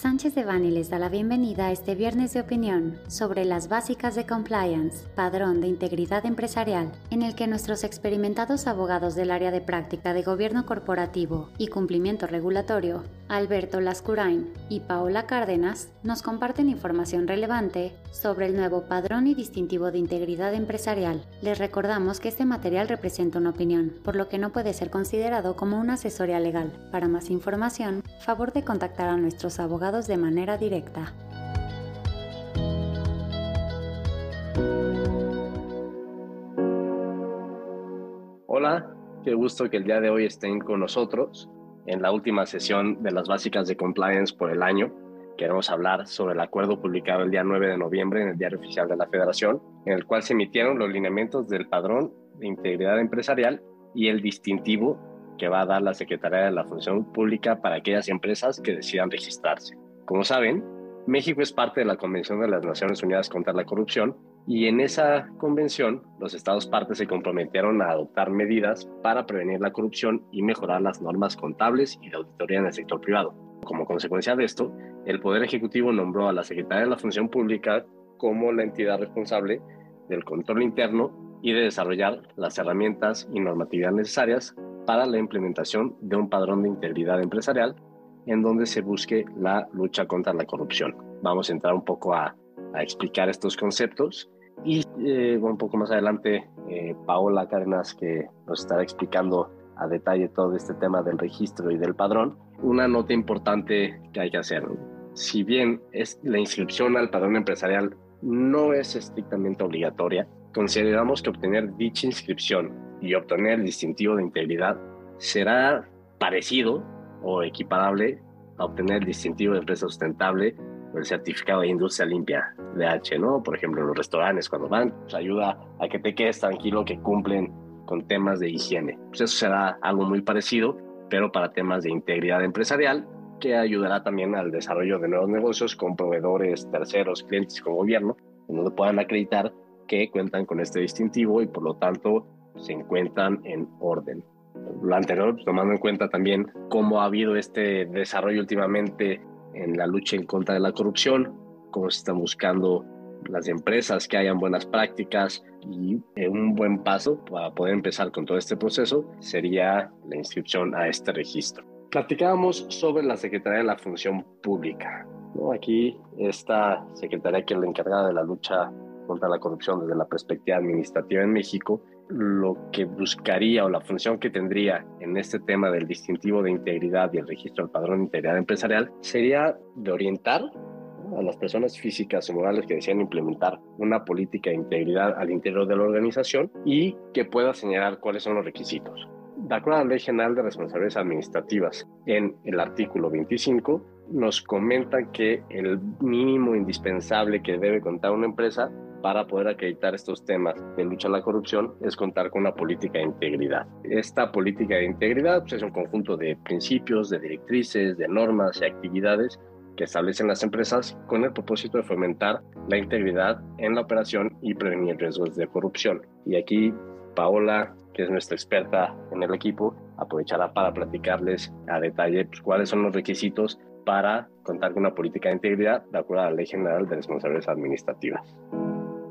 Sánchez de Bani les da la bienvenida a este viernes de opinión sobre las básicas de compliance, padrón de integridad empresarial, en el que nuestros experimentados abogados del área de práctica de gobierno corporativo y cumplimiento regulatorio, Alberto Lascurain y Paola Cárdenas, nos comparten información relevante sobre el nuevo padrón y distintivo de integridad empresarial. Les recordamos que este material representa una opinión, por lo que no puede ser considerado como una asesoría legal. Para más información, favor de contactar a nuestros abogados de manera directa. Hola, qué gusto que el día de hoy estén con nosotros en la última sesión de las básicas de compliance por el año. Queremos hablar sobre el acuerdo publicado el día 9 de noviembre en el Diario Oficial de la Federación, en el cual se emitieron los lineamientos del padrón de integridad empresarial y el distintivo que va a dar la Secretaría de la Función Pública para aquellas empresas que decidan registrarse. Como saben, México es parte de la Convención de las Naciones Unidas contra la Corrupción y en esa convención los Estados partes se comprometieron a adoptar medidas para prevenir la corrupción y mejorar las normas contables y de auditoría en el sector privado. Como consecuencia de esto, el Poder Ejecutivo nombró a la Secretaría de la Función Pública como la entidad responsable del control interno y de desarrollar las herramientas y normatividad necesarias para la implementación de un padrón de integridad empresarial en donde se busque la lucha contra la corrupción. Vamos a entrar un poco a, explicar estos conceptos y eh, un poco más adelante eh, Paola Cadenas que nos estará explicando a detalle todo este tema del registro y del padrón. Una nota importante que hay que hacer. Si bien es la inscripción al padrón empresarial no es estrictamente obligatoria, consideramos que obtener dicha inscripción y obtener el distintivo de integridad será parecido o equiparable a obtener el distintivo de empresa sustentable o el certificado de industria limpia de H, ¿no? Por ejemplo, los restaurantes cuando van, pues ayuda a que te quedes tranquilo que cumplen con temas de higiene. Pues eso será algo muy parecido, pero para temas de integridad empresarial, que ayudará también al desarrollo de nuevos negocios con proveedores, terceros, clientes con gobierno, donde puedan acreditar que cuentan con este distintivo y por lo tanto se encuentran en orden. Lo anterior, pues, tomando en cuenta también cómo ha habido este desarrollo últimamente en la lucha en contra de la corrupción, cómo se están buscando las empresas que hayan buenas prácticas y eh, un buen paso para poder empezar con todo este proceso sería la inscripción a este registro. Platicábamos sobre la Secretaría de la Función Pública. Aquí esta Secretaría que es la encargada de la lucha contra la corrupción desde la perspectiva administrativa en México, lo que buscaría o la función que tendría en este tema del distintivo de integridad y el registro del padrón de integridad empresarial sería de orientar a las personas físicas o morales que desean implementar una política de integridad al interior de la organización y que pueda señalar cuáles son los requisitos. De acuerdo a la Ley General de Responsabilidades Administrativas, en el artículo 25, nos comenta que el mínimo indispensable que debe contar una empresa para poder acreditar estos temas de lucha a la corrupción es contar con una política de integridad. Esta política de integridad pues, es un conjunto de principios, de directrices, de normas y actividades que establecen las empresas con el propósito de fomentar la integridad en la operación y prevenir riesgos de corrupción. Y aquí Paola, que es nuestra experta en el equipo, aprovechará para platicarles a detalle pues, cuáles son los requisitos para contar con una política de integridad de acuerdo a la Ley General de Responsabilidades Administrativas.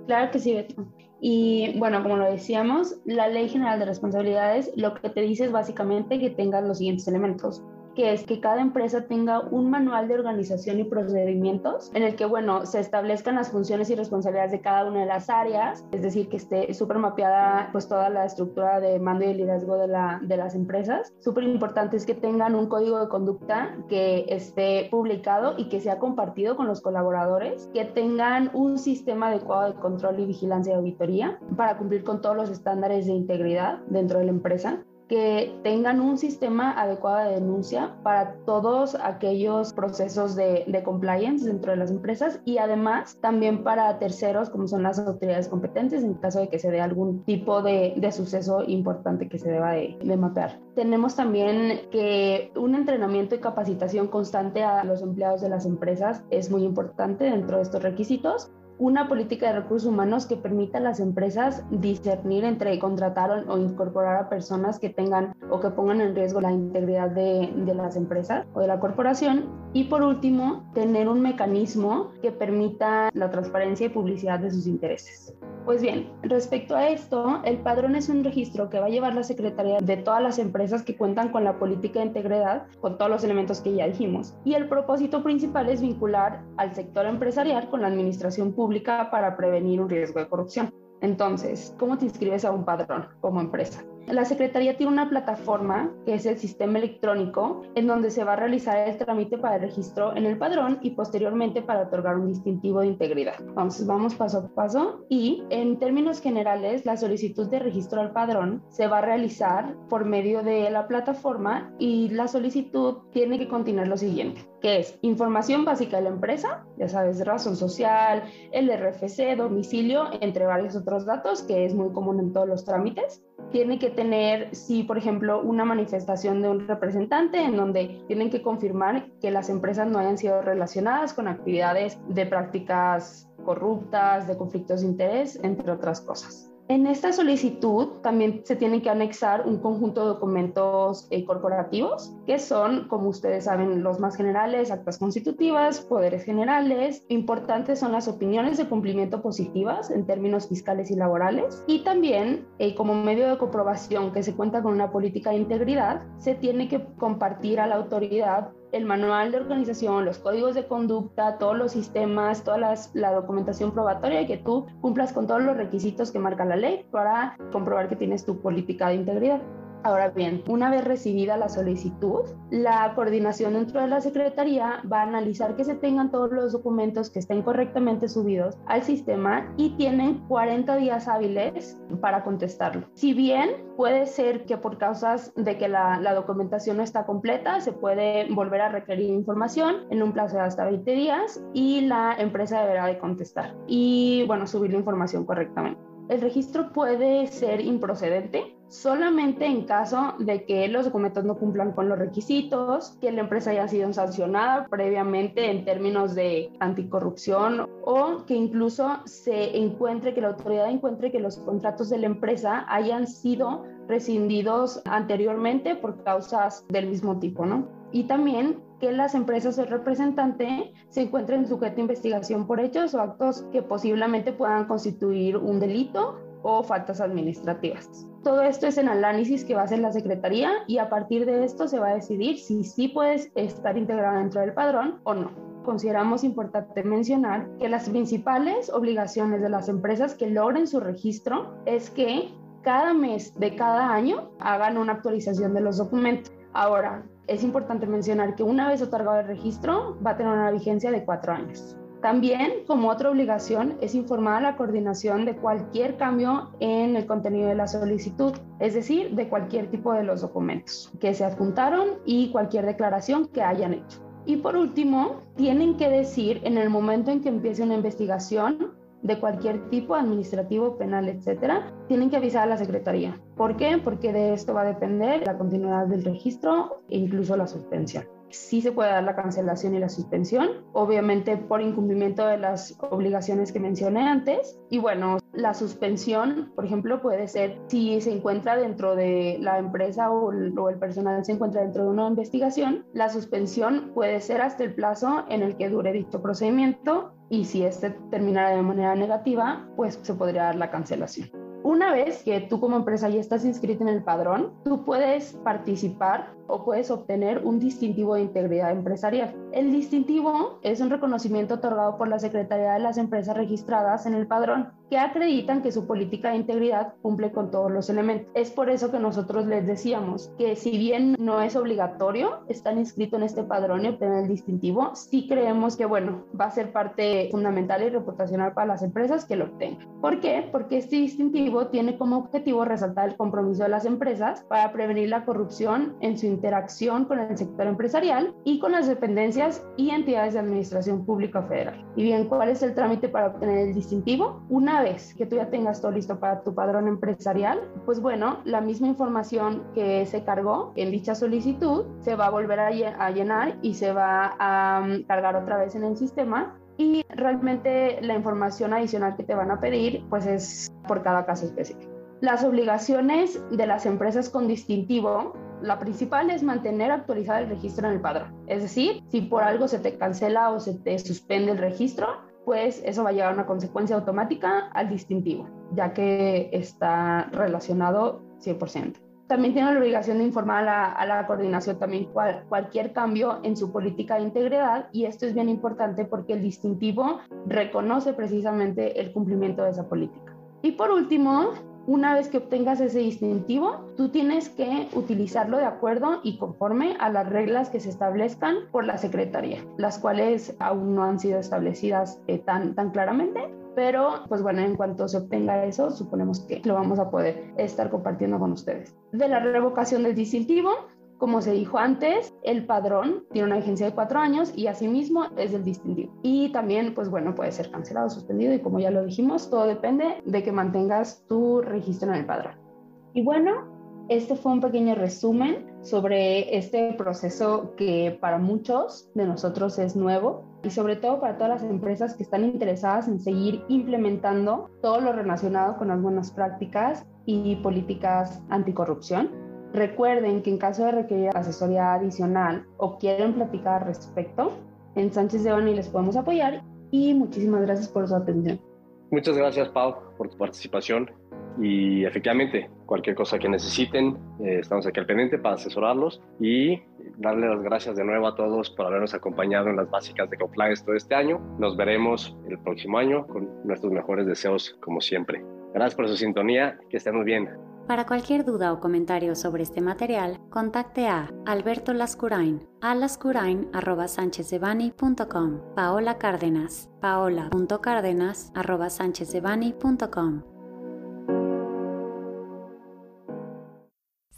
Claro que sí, Beto. Y bueno, como lo decíamos, la Ley General de Responsabilidades lo que te dice es básicamente que tengas los siguientes elementos que es que cada empresa tenga un manual de organización y procedimientos en el que, bueno, se establezcan las funciones y responsabilidades de cada una de las áreas, es decir, que esté súper mapeada pues toda la estructura de mando y liderazgo de, la, de las empresas. Súper importante es que tengan un código de conducta que esté publicado y que sea compartido con los colaboradores, que tengan un sistema adecuado de control y vigilancia y auditoría para cumplir con todos los estándares de integridad dentro de la empresa que tengan un sistema adecuado de denuncia para todos aquellos procesos de, compliance dentro de las empresas y además también para terceros como son las autoridades competentes en caso de que se dé algún tipo de, suceso importante que se deba de, de mapear. Tenemos también que un entrenamiento y capacitación constante a los empleados de las empresas es muy importante dentro de estos requisitos una política de recursos humanos que permita a las empresas discernir entre contratar o incorporar a personas que tengan o que pongan en riesgo la integridad de, de las empresas o de la corporación. Y por último, tener un mecanismo que permita la transparencia y publicidad de sus intereses. Pues bien, respecto a esto, el padrón es un registro que va a llevar la Secretaría de todas las empresas que cuentan con la política de integridad, con todos los elementos que ya dijimos. Y el propósito principal es vincular al sector empresarial con la administración pública para prevenir un riesgo de corrupción. Entonces, ¿cómo te inscribes a un padrón como empresa? La Secretaría tiene una plataforma que es el sistema electrónico en donde se va a realizar el trámite para el registro en el padrón y posteriormente para otorgar un distintivo de integridad. Entonces vamos paso a paso y en términos generales la solicitud de registro al padrón se va a realizar por medio de la plataforma y la solicitud tiene que contener lo siguiente que es información básica de la empresa, ya sabes, razón social, el RFC, domicilio, entre varios otros datos, que es muy común en todos los trámites. Tiene que tener, si por ejemplo, una manifestación de un representante en donde tienen que confirmar que las empresas no hayan sido relacionadas con actividades de prácticas corruptas, de conflictos de interés, entre otras cosas. En esta solicitud también se tiene que anexar un conjunto de documentos eh, corporativos, que son, como ustedes saben, los más generales, actas constitutivas, poderes generales. Importantes son las opiniones de cumplimiento positivas en términos fiscales y laborales. Y también, eh, como medio de comprobación que se cuenta con una política de integridad, se tiene que compartir a la autoridad el manual de organización, los códigos de conducta, todos los sistemas, toda la documentación probatoria y que tú cumplas con todos los requisitos que marca la ley para comprobar que tienes tu política de integridad. Ahora bien, una vez recibida la solicitud, la coordinación dentro de la Secretaría va a analizar que se tengan todos los documentos que estén correctamente subidos al sistema y tienen 40 días hábiles para contestarlo. Si bien puede ser que por causas de que la, documentación no está completa, se puede volver a requerir información en un plazo de hasta 20 días y la empresa deberá de contestar y, bueno, subir la información correctamente. El registro puede ser improcedente solamente en caso de que los documentos no cumplan con los requisitos, que la empresa haya sido sancionada previamente en términos de anticorrupción o que incluso se encuentre, que la autoridad encuentre que los contratos de la empresa hayan sido rescindidos anteriormente por causas del mismo tipo, ¿no? Y también que las empresas o el representante se encuentren sujetos a investigación por hechos o actos que posiblemente puedan constituir un delito o faltas administrativas. Todo esto es en análisis que va a hacer la Secretaría y a partir de esto se va a decidir si sí puedes estar integrado dentro del padrón o no. Consideramos importante mencionar que las principales obligaciones de las empresas que logren su registro es que cada mes de cada año hagan una actualización de los documentos. Ahora, es importante mencionar que una vez otorgado el registro va a tener una vigencia de cuatro años. También, como otra obligación, es informar a la coordinación de cualquier cambio en el contenido de la solicitud, es decir, de cualquier tipo de los documentos que se adjuntaron y cualquier declaración que hayan hecho. Y por último, tienen que decir en el momento en que empiece una investigación de cualquier tipo, administrativo, penal, etcétera, tienen que avisar a la Secretaría. ¿Por qué? Porque de esto va a depender la continuidad del registro e incluso la suspensión sí se puede dar la cancelación y la suspensión, obviamente por incumplimiento de las obligaciones que mencioné antes. Y bueno, la suspensión, por ejemplo, puede ser si se encuentra dentro de la empresa o el, personal se encuentra dentro de una investigación, la suspensión puede ser hasta el plazo en el que dure dicho procedimiento y si este terminara de manera negativa, pues se podría dar la cancelación. Una vez que tú como empresa ya estás inscrito en el padrón, tú puedes participar o puedes obtener un distintivo de integridad empresarial. El distintivo es un reconocimiento otorgado por la Secretaría de las Empresas registradas en el padrón que acreditan que su política de integridad cumple con todos los elementos. Es por eso que nosotros les decíamos que si bien no es obligatorio estar inscrito en este padrón y obtener el distintivo, sí creemos que bueno, va a ser parte fundamental y reputacional para las empresas que lo obtengan. ¿Por qué? Porque este distintivo tiene como objetivo resaltar el compromiso de las empresas para prevenir la corrupción en su interacción con el sector empresarial y con las dependencias y entidades de administración pública federal. Y bien, ¿cuál es el trámite para obtener el distintivo? Una vez que tú ya tengas todo listo para tu padrón empresarial, pues bueno, la misma información que se cargó en dicha solicitud se va a volver a llenar y se va a mm, cargar otra vez en el sistema y realmente la información adicional que te van a pedir pues es por cada caso específico. Las obligaciones de las empresas con distintivo, la principal es mantener actualizado el registro en el padrón. Es decir, si por algo se te cancela o se te suspende el registro, pues eso va a llevar una consecuencia automática al distintivo, ya que está relacionado 100%. También tiene la obligación de informar a la, coordinación también cualquier cambio en su política de integridad y esto es bien importante porque el distintivo reconoce precisamente el cumplimiento de esa política. Y por último, una vez que obtengas ese distintivo, tú tienes que utilizarlo de acuerdo y conforme a las reglas que se establezcan por la Secretaría, las cuales aún no han sido establecidas eh, tan, tan claramente, pero pues bueno, en cuanto se obtenga eso, suponemos que lo vamos a poder estar compartiendo con ustedes. De la revocación del distintivo, como se dijo antes, el padrón tiene una vigencia de cuatro años y asimismo es del distintivo. Y también, pues bueno, puede ser cancelado, suspendido y como ya lo dijimos, todo depende de que mantengas tu registro en el padrón. Y bueno, este fue un pequeño resumen sobre este proceso que para muchos de nosotros es nuevo y sobre todo para todas las empresas que están interesadas en seguir implementando todo lo relacionado con las buenas prácticas y políticas anticorrupción. Recuerden que en caso de requerir asesoría adicional o quieren platicar al respecto, en Sánchez de Bani les podemos apoyar y muchísimas gracias por su atención. Muchas gracias, Pau, por tu participación. Y efectivamente, cualquier cosa que necesiten, eh, estamos aquí al pendiente para asesorarlos y darle las gracias de nuevo a todos por habernos acompañado en las básicas de Compliance todo este año. Nos veremos el próximo año con nuestros mejores deseos, como siempre. Gracias por su sintonía, que estén muy bien. Para cualquier duda o comentario sobre este material, contacte a Alberto Lascurain a lascurain.sanchezdevani.com Paola Cárdenas, paola.cárdenas.sanchezdevani.com